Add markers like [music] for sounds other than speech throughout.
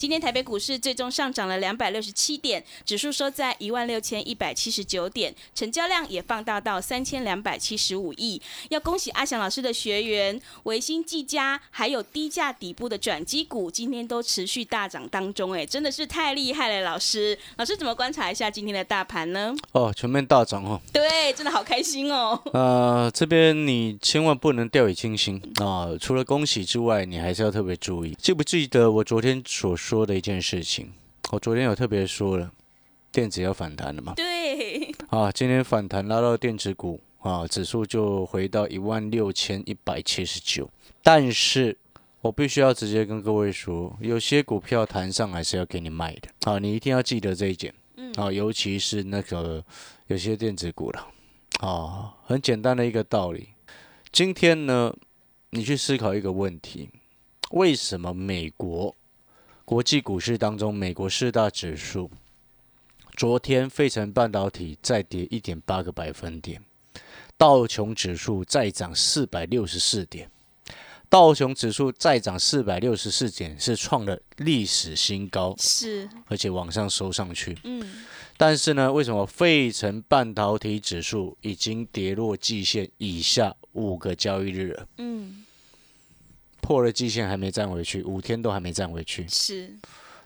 今天台北股市最终上涨了两百六十七点，指数收在一万六千一百七十九点，成交量也放大到三千两百七十五亿。要恭喜阿翔老师的学员，维新、技嘉还有低价底部的转机股，今天都持续大涨当中，哎，真的是太厉害了，老师。老师怎么观察一下今天的大盘呢？哦，全面大涨哦。对，真的好开心哦。呃，这边你千万不能掉以轻心啊！除了恭喜之外，你还是要特别注意。记不记得我昨天所说？说的一件事情，我昨天有特别说了，电子要反弹了嘛？对。啊，今天反弹拉到电子股啊，指数就回到一万六千一百七十九。但是我必须要直接跟各位说，有些股票弹上还是要给你卖的啊，你一定要记得这一点。嗯。啊，尤其是那个有些电子股了啊，很简单的一个道理。今天呢，你去思考一个问题：为什么美国？国际股市当中，美国四大指数，昨天费城半导体再跌一点八个百分点，道琼指数再涨四百六十四点，道琼指数再涨四百六十四点是创了历史新高，是，而且往上收上去，嗯，但是呢，为什么费城半导体指数已经跌落季线以下五个交易日了？嗯。破了季线还没站回去，五天都还没站回去。是，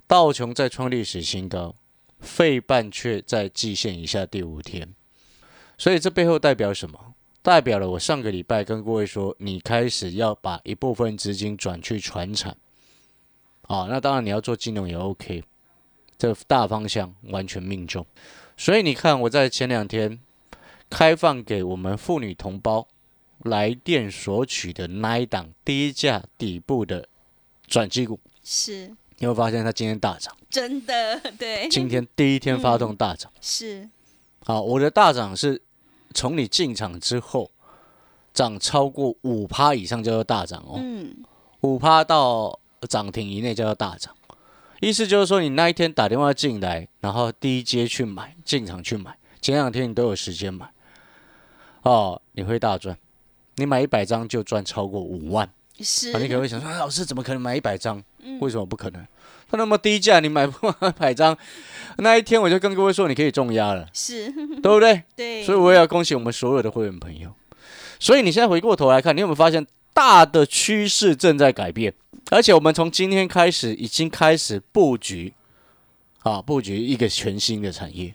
道琼在创历史新高，费半却在季线以下第五天。所以这背后代表什么？代表了我上个礼拜跟各位说，你开始要把一部分资金转去传产。啊，那当然你要做金融也 OK，这大方向完全命中。所以你看我在前两天开放给我们妇女同胞。来电索取的那一档低价底部的转机股，是，你会发现它今天大涨，真的，对，今天第一天发动大涨，是，好，我的大涨是从你进场之后涨超过五趴以上叫做大涨哦，嗯，五趴到涨停以内叫做大涨，意思就是说你那一天打电话进来，然后第一阶去买，进场去买，前两天你都有时间买，哦，你会大赚。你买一百张就赚超过五万，是啊，你可能会想说，老师怎么可能买一百张？为什么不可能？它那么低价，你买不买百张，那一天我就跟各位说，你可以重压了，是对不对？[laughs] 对，所以我也要恭喜我们所有的会员朋友。所以你现在回过头来看，你有没有发现大的趋势正在改变？而且我们从今天开始已经开始布局啊，布局一个全新的产业。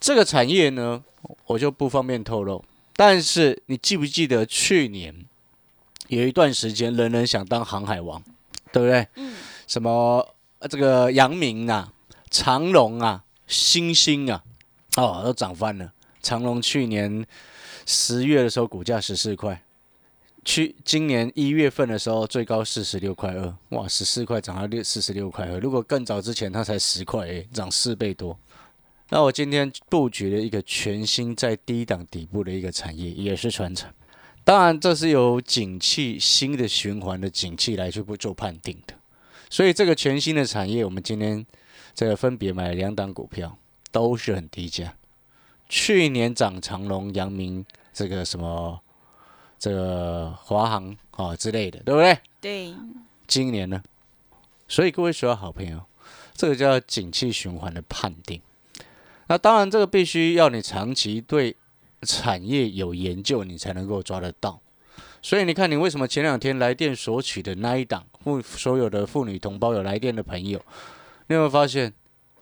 这个产业呢，我就不方便透露。但是你记不记得去年有一段时间，人人想当航海王，对不对？嗯。什么这个阳明啊、长隆啊、星星啊，哦，都涨翻了。长隆去年十月的时候股价十四块，去今年一月份的时候最高四十六块二，哇，十四块涨到六四十六块二。如果更早之前它才十块，哎，涨四倍多。那我今天布局了一个全新在低档底部的一个产业，也是传承。当然，这是由景气新的循环的景气来去不做判定的。所以，这个全新的产业，我们今天这个分别买了两档股票，都是很低价。去年涨长隆、阳明，这个什么这个华航啊之类的，对不对？对。今年呢？所以各位所有好朋友，这个叫景气循环的判定。那当然，这个必须要你长期对产业有研究，你才能够抓得到。所以你看，你为什么前两天来电索取的那一档妇所有的妇女同胞有来电的朋友，你有没有发现，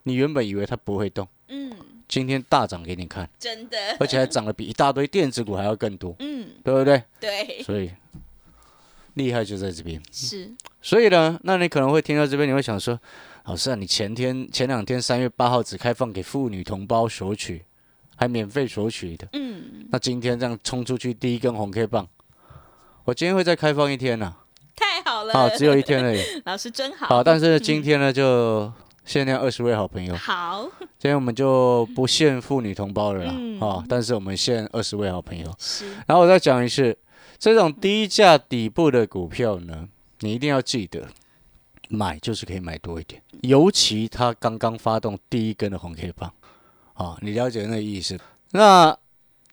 你原本以为它不会动，嗯，今天大涨给你看，真的，而且还涨得比一大堆电子股还要更多，嗯，对不对？对，所以厉害就在这边。是，所以呢，那你可能会听到这边，你会想说。老师啊，你前天前两天三月八号只开放给妇女同胞索取，还免费索取的。嗯，那今天这样冲出去第一根红 K 棒，我今天会再开放一天呢、太好了，好，只有一天而已。[laughs] 老师真好。好，但是今天呢，就限量二十位好朋友。好，今天我们就不限妇女同胞了啦，嗯啊，但是我们限二十位好朋友。是然后我再讲一次，这种低价底部的股票呢，你一定要记得，买就是可以买多一点，尤其它刚刚发动第一根的红 K 棒，啊，你了解那个意思？那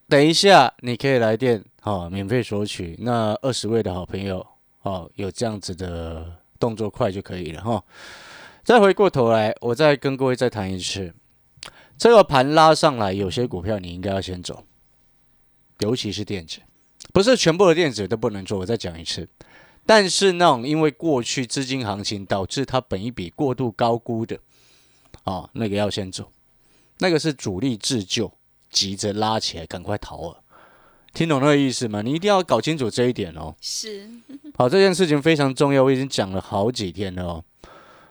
等一下你可以来电，啊，免费索取。那二十位的好朋友，哦、有这样子的动作快就可以了哈。再回过头来，我再跟各位再谈一次，这个盘拉上来，有些股票你应该要先走，尤其是电子，不是全部的电子都不能做。我再讲一次，但是那种因为过去资金行情导致它本一笔过度高估的，啊，那个要先走，那个是主力自救，急着拉起来，赶快逃了。听懂那个意思吗？你一定要搞清楚这一点哦。是，[laughs] 好，这件事情非常重要，我已经讲了好几天了哦。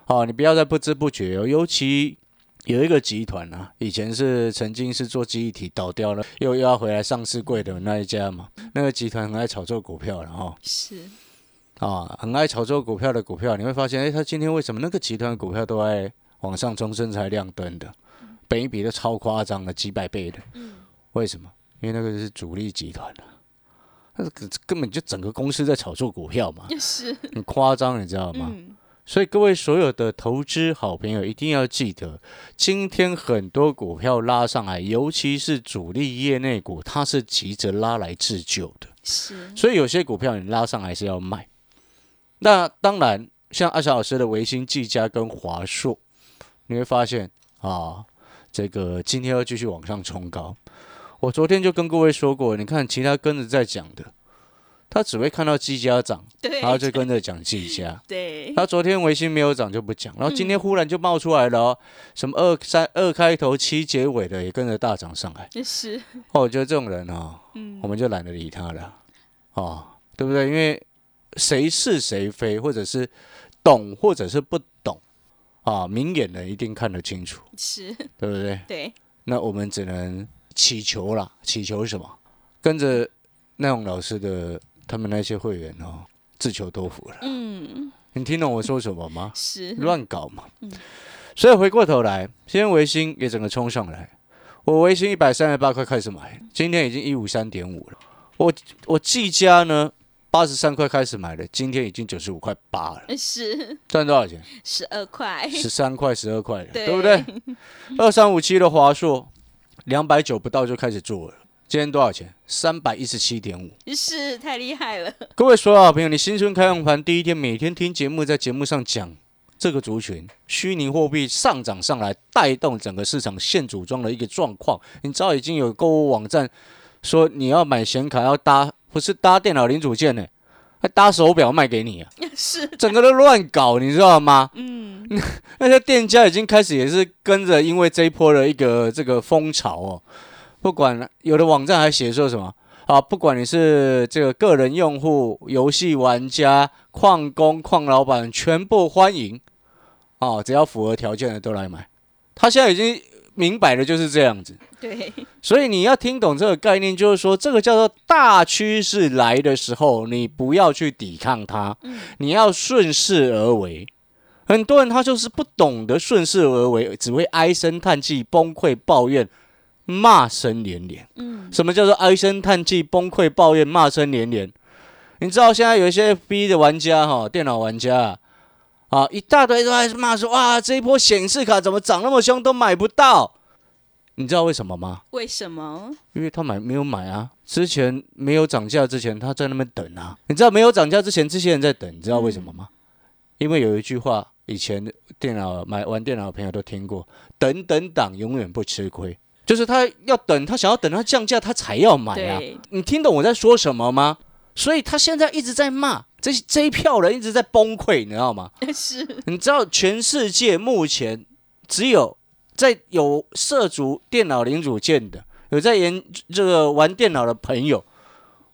好，你不要再不知不觉哦，尤其有一个集团啊，以前是曾经是做记忆体倒掉了，又又要回来上市柜的那一家嘛，那个集团很爱炒作股票了哈、是，啊，很爱炒作股票的股票，你会发现，哎，他今天为什么那个集团的股票都在往上冲，身材亮灯的，本一比都超夸张的，几百倍的，为什么？因为那个是主力集团啊，那个根本就整个公司在炒作股票嘛，是，很夸张，你知道吗？嗯，所以各位所有的投资好朋友一定要记得，今天很多股票拉上来，尤其是主力业内股，它是急着拉来自救的。是，所以有些股票你拉上来是要卖。那当然，像阿小老师的维新、技嘉跟华硕，你会发现啊，这个今天要继续往上冲高。我昨天就跟各位说过，你看其他跟着在讲的，他只会看到技嘉涨，然后就跟着讲技嘉。[laughs] 对，他昨天维新没有涨就不讲，然后今天忽然就冒出来了哦，什么二三二开头七结尾的也跟着大涨上来。是，哦，我觉得这种人哦，嗯我们就懒得理他了，哦，对不对？因为谁是谁非，或者是懂或者是不懂啊，明眼人一定看得清楚，是，对不对？[laughs] 对，那我们只能祈求啦，祈求什么？跟着那种老师的他们那些会员哦，自求多福了。嗯，你听懂我说什么吗？是，乱搞嘛。所以回过头来，今天维新也整个冲上来，我维新一百三十八块开始买，今天已经一五三点五了。我我技嘉呢，八十三块开始买的，今天已经九十五块八了，是赚多少钱？十二块，十三块、十二块了，对对不对？二三五七的华硕，两百九不到就开始做了，今天多少钱？三百一十七点五。是太厉害了，各位所有好朋友，你新春开放盘第一天，每天听节目，在节目上讲这个族群虚拟货币上涨上来，带动整个市场现组装的一个状况。你知道已经有购物网站说你要买显卡要搭，不是搭电脑零组件呢，还搭手表卖给你啊，[laughs] 是，整个都乱搞，你知道吗？嗯，那些店家已经开始也是跟着，因为这一波的一个这个风潮哦，不管有的网站还写说什么啊，不管你是这个个人用户、游戏玩家、矿工、矿老板，全部欢迎哦，只要符合条件的都来买。他现在已经明摆的就是这样子，对，所以你要听懂这个概念，就是说这个叫做大趋势来的时候，你不要去抵抗它，你要顺势而为。很多人他就是不懂得顺势而为，只会唉声叹气、崩溃抱怨、骂声连连。嗯，什么叫做唉声叹气、崩溃抱怨、骂声连连？你知道现在有一些 FB 的玩家哈，电脑玩家啊，啊一大堆都在骂说哇，这一波显示卡怎么涨那么凶，都买不到。你知道为什么吗？为什么？因为他买没有买啊，之前没有涨价之前他在那边等啊。你知道没有涨价之前这些人在等，你知道为什么吗？因为有一句话，以前电脑买玩电脑的朋友都听过，等等党永远不吃亏，就是他要等，他想要等他降价，他才要买啊。你听懂我在说什么吗？所以他现在一直在骂这这一票人一直在崩溃，你知道吗？[laughs] 是，你知道全世界目前只有在有涉足电脑零组件的，有在研这个玩电脑的朋友，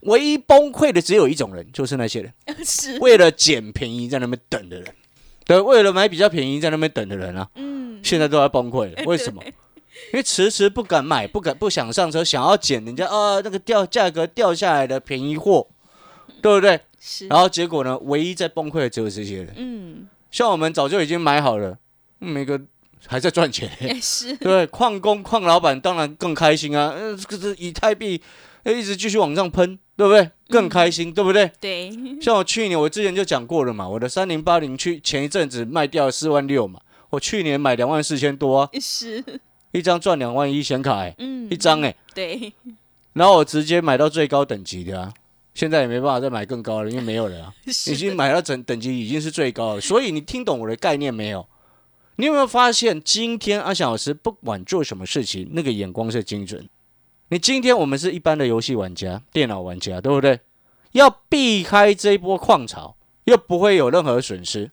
唯一崩溃的只有一种人，就是那些人。[laughs] 是，为了捡便宜在那边等的人，对，为了买比较便宜在那边等的人啊，嗯，现在都要崩溃了。[laughs] 为什么？因为迟迟不敢买，不敢不想上车，想要捡人家啊那个掉价格掉下来的便宜货，对不对？是，然后结果呢，唯一在崩溃的只有这些人，嗯，像我们早就已经买好了，每个还在赚钱。[laughs] 也是，[laughs] 对，矿工、矿老板当然更开心啊，呃，这个以太币呃一直继续往上喷，对不对？更开心，对不对？对，[laughs] 像我去年，我之前就讲过了嘛，我的三零八零去前一阵子卖掉四万六嘛，我去年买两万四千多啊，是，一张赚两万一显卡哎、嗯，一张哎、对，然后我直接买到最高等级的啊，现在也没办法再买更高了，因为没有了啊，已经的买到整等级已经是最高了，所以你听懂我的概念没有？你有没有发现，今天阿翔老师不管做什么事情，那个眼光是精准。你今天我们是一般的游戏玩家、电脑玩家，对不对？要避开这一波矿潮，又不会有任何损失，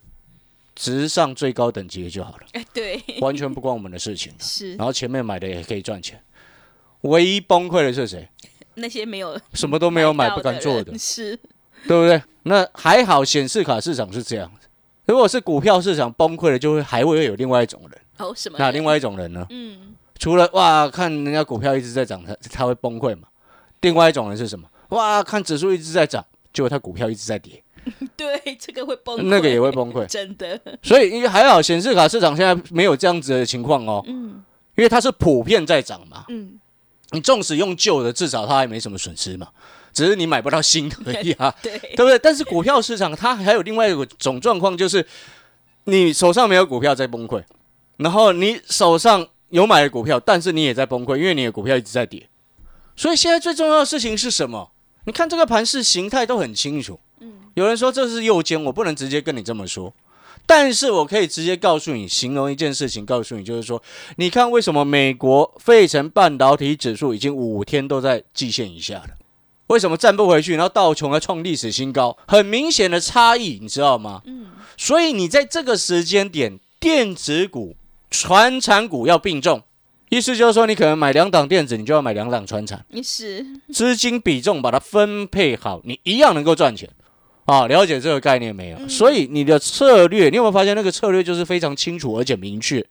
直上最高等级就好了，哎，对，完全不关我们的事情。是然后前面买的也可以赚钱，唯一崩溃的是谁？那些没有什么都没有买，不敢做的，是，对不对？那还好，显示卡市场是这样子。如果是股票市场崩溃了，就会还会有另外一种人。哦，什么？那另外一种人呢？嗯，除了哇，看人家股票一直在涨，他他会崩溃嘛？另外一种人是什么？哇，看指数一直在涨，结果他股票一直在跌，[laughs] 对，这个会崩溃，那个也会崩溃。[laughs] 真的，所以因为还好，显示卡市场现在没有这样子的情况哦，嗯因为它是普遍在涨嘛。嗯，你纵使用旧的，至少它还没什么损失嘛，只是你买不到新的而已啊。[laughs] 对，对不对？但是股票市场它还有另外一种状况，就是你手上没有股票在崩溃，然后你手上有买的股票，但是你也在崩溃，因为你的股票一直在跌。所以现在最重要的事情是什么？你看这个盘势形态都很清楚。嗯有人说这是右肩，我不能直接跟你这么说，但是我可以直接告诉你，形容一件事情，告诉你就是说，你看为什么美国费城半导体指数已经五天都在季线以下了？为什么站不回去？然后道琼还创历史新高，很明显的差异，你知道吗？嗯，所以你在这个时间点，电子股、传产股要并重，意思就是说，你可能买两档电子，你就要买两档传产，你是，资金比重把它分配好，你一样能够赚钱。啊，了解这个概念没有？所以你的策略，你有没有发现那个策略就是非常清楚而且明确？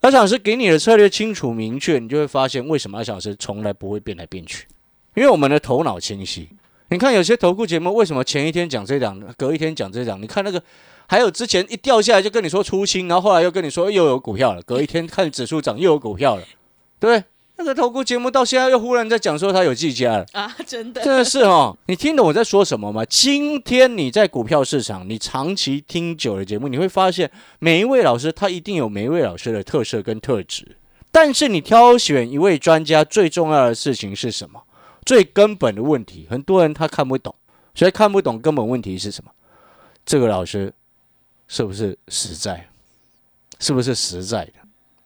阿翔老师给你的策略清楚明确，你就会发现为什么阿翔老师从来不会变来变去，因为我们的头脑清晰。你看有些投顾节目为什么前一天讲这档，隔一天讲这档？你看那个，还有之前一掉下来就跟你说出清，然后后来又跟你说又有股票了，隔一天看指数涨又有股票了，对不对？那个投顾节目到现在又忽然在讲说他有计价了。啊，真的，真的是哦，你听懂我在说什么吗？今天你在股票市场，你长期听久了节目，你会发现每一位老师他一定有每一位老师的特色跟特质，但是你挑选一位专家最重要的事情是什么？最根本的问题，很多人他看不懂，所以看不懂根本问题是什么？这个老师是不是实在？是不是实在的？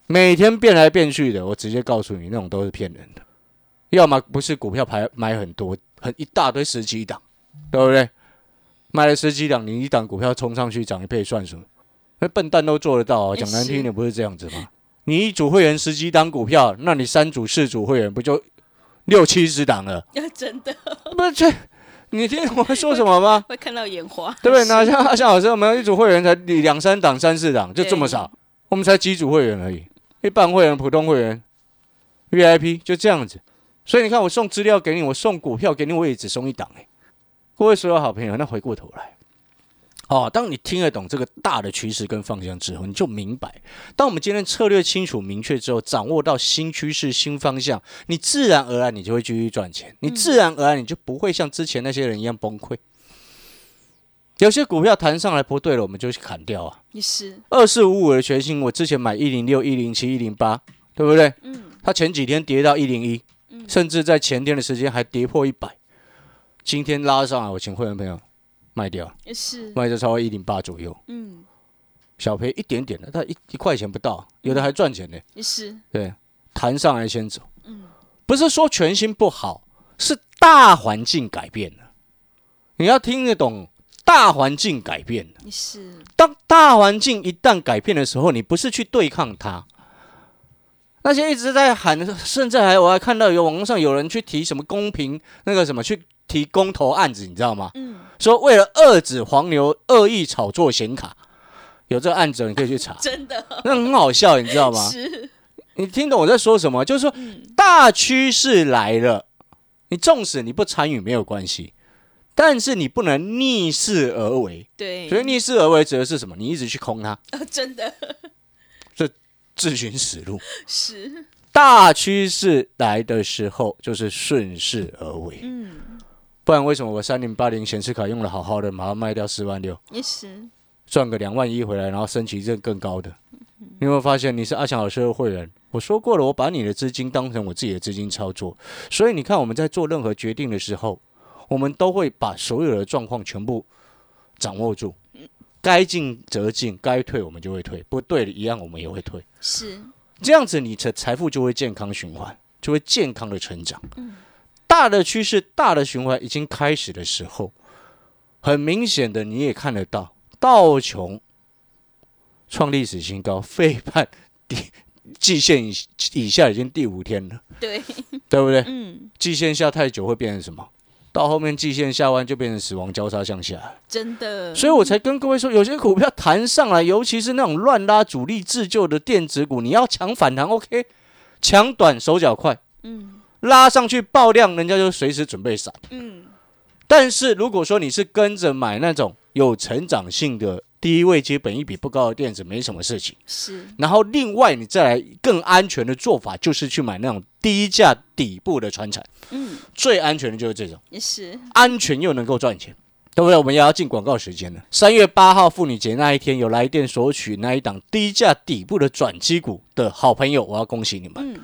每天变来变去的，我直接告诉你，那种都是骗人的。要么不是股票排买很多，很一大堆十几档，对不对？买了十几档，你一档股票冲上去涨一倍算什么？那笨蛋都做得到啊！讲难听是点，不是这样子吗？你一组会员十几档股票，那你三组四组会员不就六七十档了？[laughs] 真的不是这，你听我说什么吗？[laughs] 会看到眼花，对不对？是那像像老师，我们一组会员才两三档、三四档，就这么少，我们才几组会员而已，一般会员、普通会员、VIP 就这样子。所以你看，我送资料给你，我送股票给你，我也只送一档哎。各位所有好朋友，那回过头来，哦，当你听得懂这个大的趋势跟方向之后，你就明白，当我们今天策略清楚明确之后，掌握到新趋势、新方向，你自然而然你就会继续赚钱，你自然而然你就不会像之前那些人一样崩溃。有些股票弹上来不对了，我们就去砍掉啊。你是，二四五五的全新，我之前买一零六、一零七、一零八，对不对？嗯，它前几天跌到一零一，甚至在前天的时间还跌破一百，今天拉上来，我请会员朋友卖掉，也是，卖在超过一零八左右，嗯，小赔一点点的，它一一块钱不到，有的还赚钱呢。你是，对，弹上来先走，嗯，不是说全新不好，是大环境改变了，你要听得懂，大环境改变。了。是，当大环境一旦改变的时候，你不是去对抗它。那些一直在喊，甚至还我还看到有网络上有人去提什么公平那个什么去提公投案子，你知道吗？嗯，说为了遏止黄牛恶意炒作显卡，有这个案子你可以去查，真的，那很好笑，你知道吗？[laughs] 是，你听懂我在说什么？就是说嗯，大趋势来了，你纵使你不参与没有关系，但是你不能逆势而为。对，所以逆势而为指的是什么？你一直去空它，啊真的这自寻死路。是，大趋势来的时候，就是顺势而为。嗯，不然为什么我三零八零显示卡用的好好的，马上卖掉四万六，也是，赚个两万一回来，然后升级证更高的？你有没有发现你是阿强老师的会员？我说过了，我把你的资金当成我自己的资金操作，所以你看我们在做任何决定的时候，我们都会把所有的状况全部掌握住，该进则进，该退我们就会退，不对的一样我们也会退。是，这样子，你的财富就会健康循环，就会健康的成长。大的趋势、大的循环已经开始的时候，很明显的你也看得到，道琼创历史新高，费半底季线以以下已经第五天了，对，对不对？嗯，季线下太久会变成什么？到后面季线下弯就变成死亡交叉向下。真的，所以我才跟各位说，有些股票弹上来，尤其是那种乱拉主力自救的电子股，你要抢反弹，OK，抢短手脚快，嗯拉上去爆量，人家就随时准备闪。嗯，但是如果说你是跟着买那种有成长性的低位接本一比不高的电子，没什么事情。是，然后另外你再来更安全的做法，就是去买那种低价底部的船产，嗯，最安全的就是这种。也是，安全又能够赚钱，对不对？我们也要进广告时间了。三月八号妇女节那一天，有来电索取那一档低价底部的转机股的好朋友，我要恭喜你们嗯，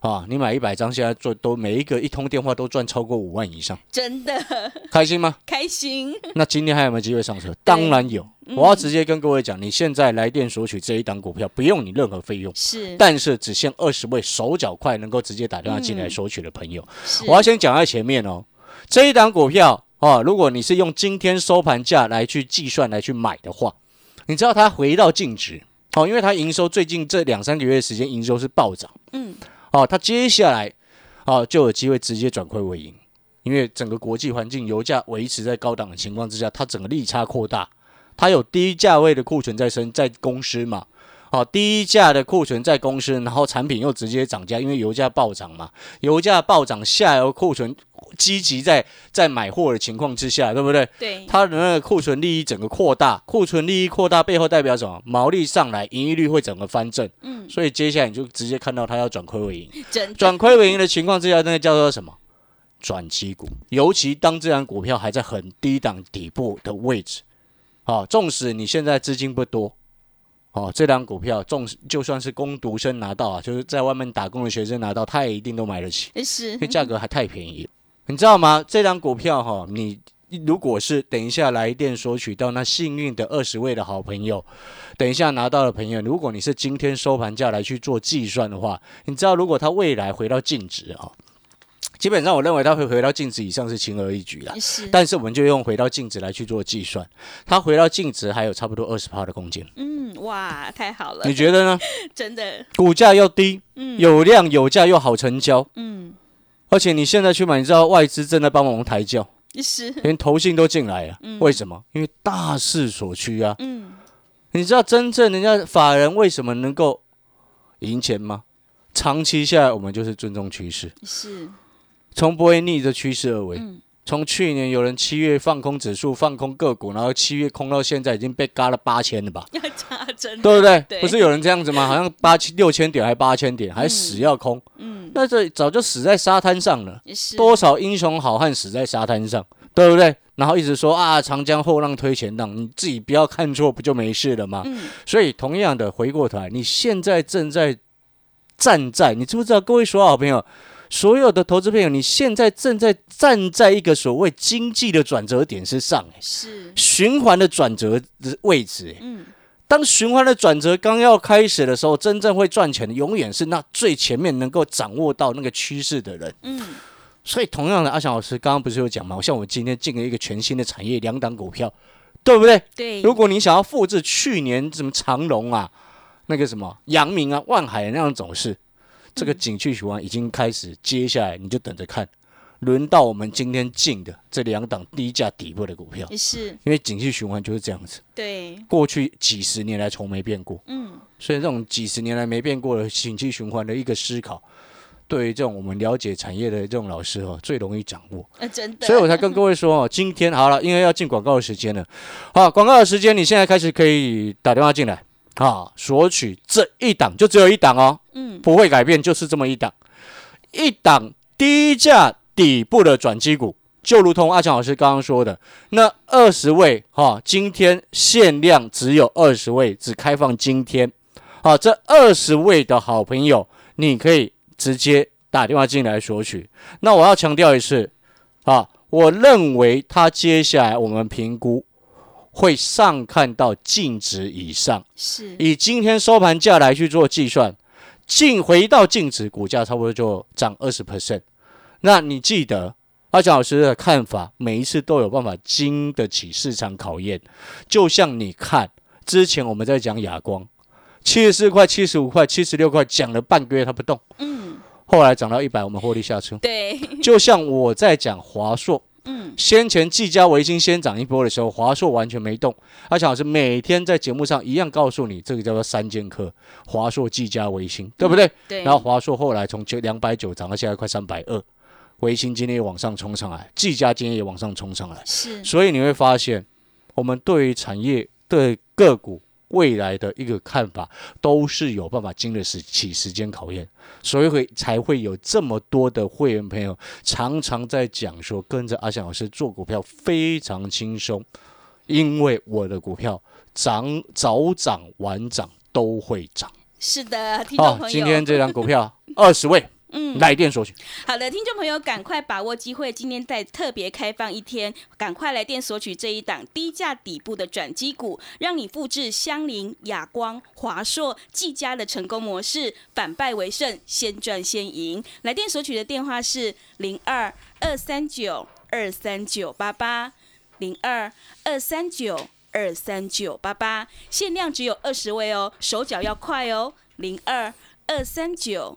啊！你买一百张，现在做都每一个一通电话都赚超过五万以上，真的 [laughs] 开心吗？开心，[laughs] 那今天还有没有机会上车？当然有。嗯我要直接跟各位讲，你现在来电索取这一档股票，不用你任何费用。是，但是只限二十位手脚快能够直接打电话进来嗯索取的朋友，是我要先讲在前面哦，这一档股票哦，如果你是用今天收盘价来去计算来去买的话，你知道它回到净值哦，因为它营收最近这两三个月的时间营收是暴涨嗯，哦，它接下来哦就有机会直接转亏为盈，因为整个国际环境油价维持在高档的情况之下，它整个利差扩大，它有低价位的库存在升在公司嘛。哦，低价的库存在公司，然后产品又直接涨价，因为油价暴涨嘛，油价暴涨，下游库存积极在在买货的情况之下，对不对？对，它的那个库存利益整个扩大，库存利益扩大背后代表什么？毛利上来，盈利率会整个翻正，嗯，所以接下来你就直接看到它要转亏为盈。[laughs] 转亏为盈的情况之下，那个叫做什么？转机股。尤其当这张股票还在很低档底部的位置，啊，纵使你现在资金不多，哦，这张股票纵使就算是工读生拿到啊，就是在外面打工的学生拿到，他也一定都买得起，是因为价格还太便宜了。你知道吗？这张股票哈、你如果是等一下来电索取到那幸运的二十位的好朋友，等一下拿到的朋友，如果你是今天收盘价来去做计算的话，你知道如果它未来回到净值啊、基本上我认为它会回到净值以上是轻而易举啦。是，但是我们就用回到净值来去做计算，它回到净值还有差不多二十趴的空间，嗯，哇，太好了你，觉得呢？[laughs] 真的，股价又低，嗯，有量有价又好成交，嗯，而且你现在去买，你知道外资正在帮我们抬轿，是，连投信都进来了，嗯为什么？因为大势所趋啊！嗯，你知道真正人家法人为什么能够赢钱吗？长期下来，我们就是尊重趋势，是，从不会逆着趋势而为。嗯，从去年有人七月放空指数、放空个股，然后七月空到现在已经被嘎了八千了吧？[laughs] 对不对？对不是有人这样子吗？[laughs] 好像八千六千点还八千点，还死要空，嗯，那这早就死在沙滩上了。多少英雄好汉死在沙滩上，对不对？然后一直说啊，长江后浪推前浪，你自己不要看错，不就没事了吗？嗯，所以同样的，回过头来，你现在正在站在，你知不知道？各位所有好朋友，所有的投资朋友，你现在正在站在一个所谓经济的转折点之上，哎是，循环的转折的位置。当循环的转折刚要开始的时候，真正会赚钱的，永远是那最前面能够掌握到那个趋势的人。嗯，所以，同样的，阿翔老师刚刚不是有讲吗？像我今天进了一个全新的产业，两档股票，对不对？对，如果你想要复制去年什么长隆啊、那个什么阳明啊、万海那样走势，这个景气循环已经开始，接下来你就等着看。轮到我们今天进的这两档低价底部的股票，是，因为景气循环就是这样子，对，过去几十年来从没变过。嗯，所以这种几十年来没变过的景气循环的一个思考，对于这种我们了解产业的这种老师哦，最容易掌握。呃，真的，所以我才跟各位说哦，[laughs] 今天好了，因为要进广告的时间了，好，广告的时间，你现在开始可以打电话进来。啊，索取这一档，就只有一档哦，嗯，不会改变，就是这么一档，一档低价底部的转机股，就如同阿强老师刚刚说的，那二十位哈、今天限量只有二十位，只开放今天，好、这二十位的好朋友，你可以直接打电话进来索取。那我要强调一次，啊，我认为他接下来我们评估会上看到净值以上，是，以今天收盘价来去做计算，净回到净值，股价差不多就涨二十 percent。那你记得阿强老师的看法，每一次都有办法经得起市场考验。就像你看之前我们在讲亚光，七十四块、七十五块、七十六块，讲了半个月它不动，嗯，后来涨到一百，我们获利下车。对，就像我在讲华硕，嗯，先前技嘉、维新先涨一波的时候，华硕完全没动。阿强老师每天在节目上一样告诉你，这个叫做三剑客，华硕、技嘉、维新，对不对？对，然后华硕后来从九两百九涨到现在快三百二，维新今天也往上冲上来，技嘉今天也往上冲上来，是，所以你会发现，我们对于产业对个股未来的一个看法，都是有办法经得时起时间考验，所以会才会有这么多的会员朋友常常在讲说，跟着阿翔老师做股票非常轻松，因为我的股票涨早涨晚涨都会涨。是的，听众好，朋友，今天这张股票二十位嗯，来电索取。好的，听众朋友，赶快把握机会，今天再特别开放一天，赶快来电索取这一档低价底部的转机股，让你复制香林、亚光、华硕、技嘉的成功模式，反败为胜，先赚先赢。来电索取的电话是零二二三九二三九八八零二二三九二三九八八，限量只有二十位哦，手脚要快哦，零二二三九。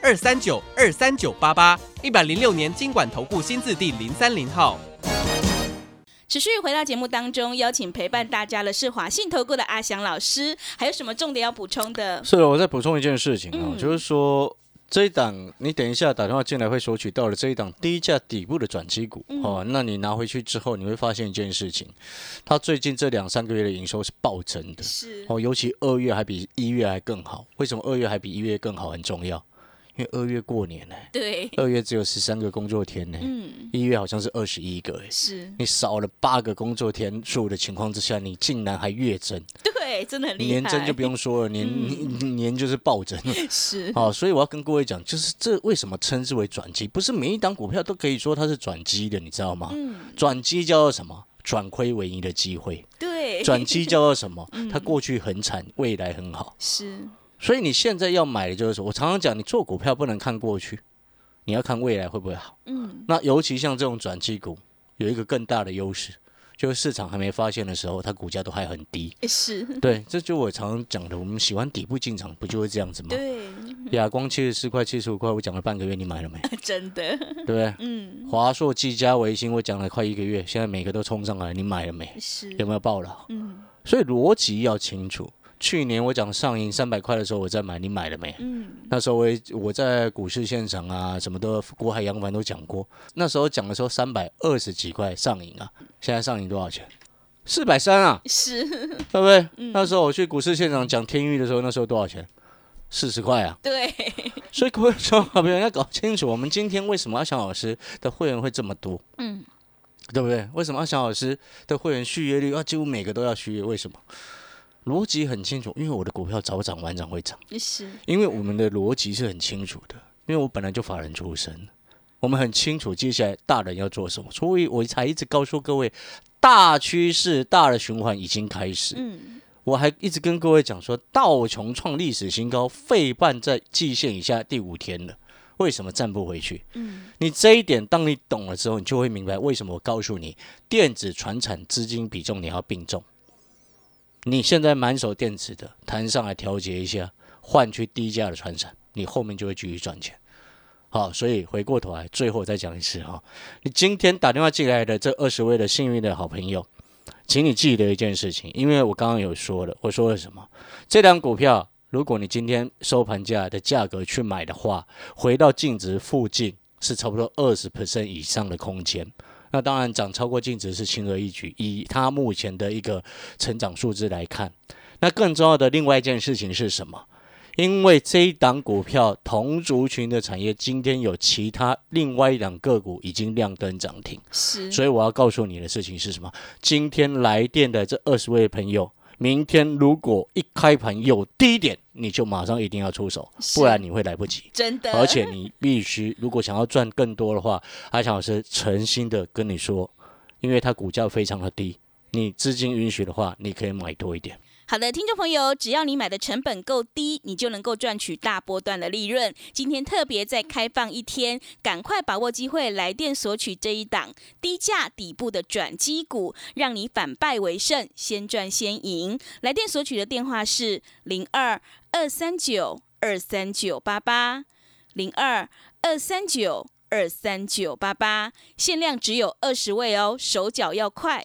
二三九二三九八八，一百零六年经管投顾新字第零三零号。持续回到节目当中，邀请陪伴大家的是华信投顾的阿翔老师，还有什么重点要补充的？是的，我再补充一件事情哦，嗯就是说这一档你等一下打电话进来会索取到了这一档低价底部的转机股、嗯哦，那你拿回去之后，你会发现一件事情，它最近这两三个月的营收是暴增的是哦，尤其二月还比一月还更好。为什么二月还比一月更好很重要？因为二月过年呢、对，二月只有十三个工作天呢、嗯，一月好像是二十一个、欸，是你少了八个工作天数的情况之下，你竟然还月增，对，真的很厉害。年增就不用说了，年、年年就是暴增。[laughs] 是，好、所以我要跟各位讲，就是这为什么称之为转机？不是每一档股票都可以说它是转机的，你知道吗？嗯，转机叫做什么？转亏为盈的机会。对，转机叫做什么？[laughs] 嗯它过去很惨，未来很好。是，所以你现在要买的就是说，我常常讲，你做股票不能看过去，你要看未来会不会好。嗯，那尤其像这种转机股，有一个更大的优势，就是市场还没发现的时候，它股价都还很低。是，[laughs] 对，这就我常常讲的，我们喜欢底部进场，不就会这样子吗？对，[laughs] 亚光七十四块、七十五块，我讲了半个月，你买了没？[laughs] 真的，对不对？嗯，华硕、技嘉、维新，我讲了快一个月，现在每个都冲上来，你买了没？是，有没有爆了？嗯所以逻辑要清楚。去年我讲上影三百块的时候，我在买，你买了没？嗯，那时候我也我在股市现场啊，什么都国海洋凡都讲过。那时候讲的时候三百二十几块上影啊，现在上影多少钱？四百三啊，是，对不对？嗯那时候我去股市现场讲天域的时候，那时候多少钱？四十块啊。对，所以各位说好朋友要搞清楚，我们今天为什么阿翔老师的会员会这么多，嗯，对不对？为什么阿翔老师的会员续约率啊，几乎每个都要续约？为什么？逻辑很清楚，因为我的股票早涨晚涨会涨，是，因为我们的逻辑是很清楚的，因为我本来就法人出身，我们很清楚接下来大人要做什么，所以我才一直告诉各位，大趋势、大的循环已经开始。嗯，我还一直跟各位讲说，道琼创历史新高，费半在季线以下第五天了，为什么站不回去？嗯，你这一点，当你懂了之后，你就会明白为什么我告诉你，电子、传产资金比重你要并重。你现在满手电子的，弹上来调节一下，换去低价的传产，你后面就会继续赚钱。好，所以回过头来，最后再讲一次哈，你今天打电话进来的这二十位的幸运的好朋友，请你记得一件事情，因为我刚刚有说了，我说了什么？这张股票，如果你今天收盘价的价格去买的话，回到净值附近是差不多二十 percent 以上的空间。那当然涨超过净值是轻而易举，以它目前的一个成长数字来看，那更重要的另外一件事情是什么？因为这一档股票同族群的产业，今天有其他另外一档个股已经亮灯涨停，是，所以我要告诉你的事情是什么？今天来电的这二十位朋友，明天如果一开盘有低点，你就马上一定要出手，不然你会来不及。真的，而且你必须，如果想要赚更多的话，阿强老师诚心的跟你说，因为它股价非常的低，你资金允许的话，你可以买多一点。好的，听众朋友，只要你买的成本够低，你就能够赚取大波段的利润。今天特别再开放一天，赶快把握机会，来电索取这一档低价底部的转机股，让你反败为胜，先赚先赢。来电索取的电话是零二二三九二三九八八零二二三九二三九八八，限量只有二十位哦，手脚要快，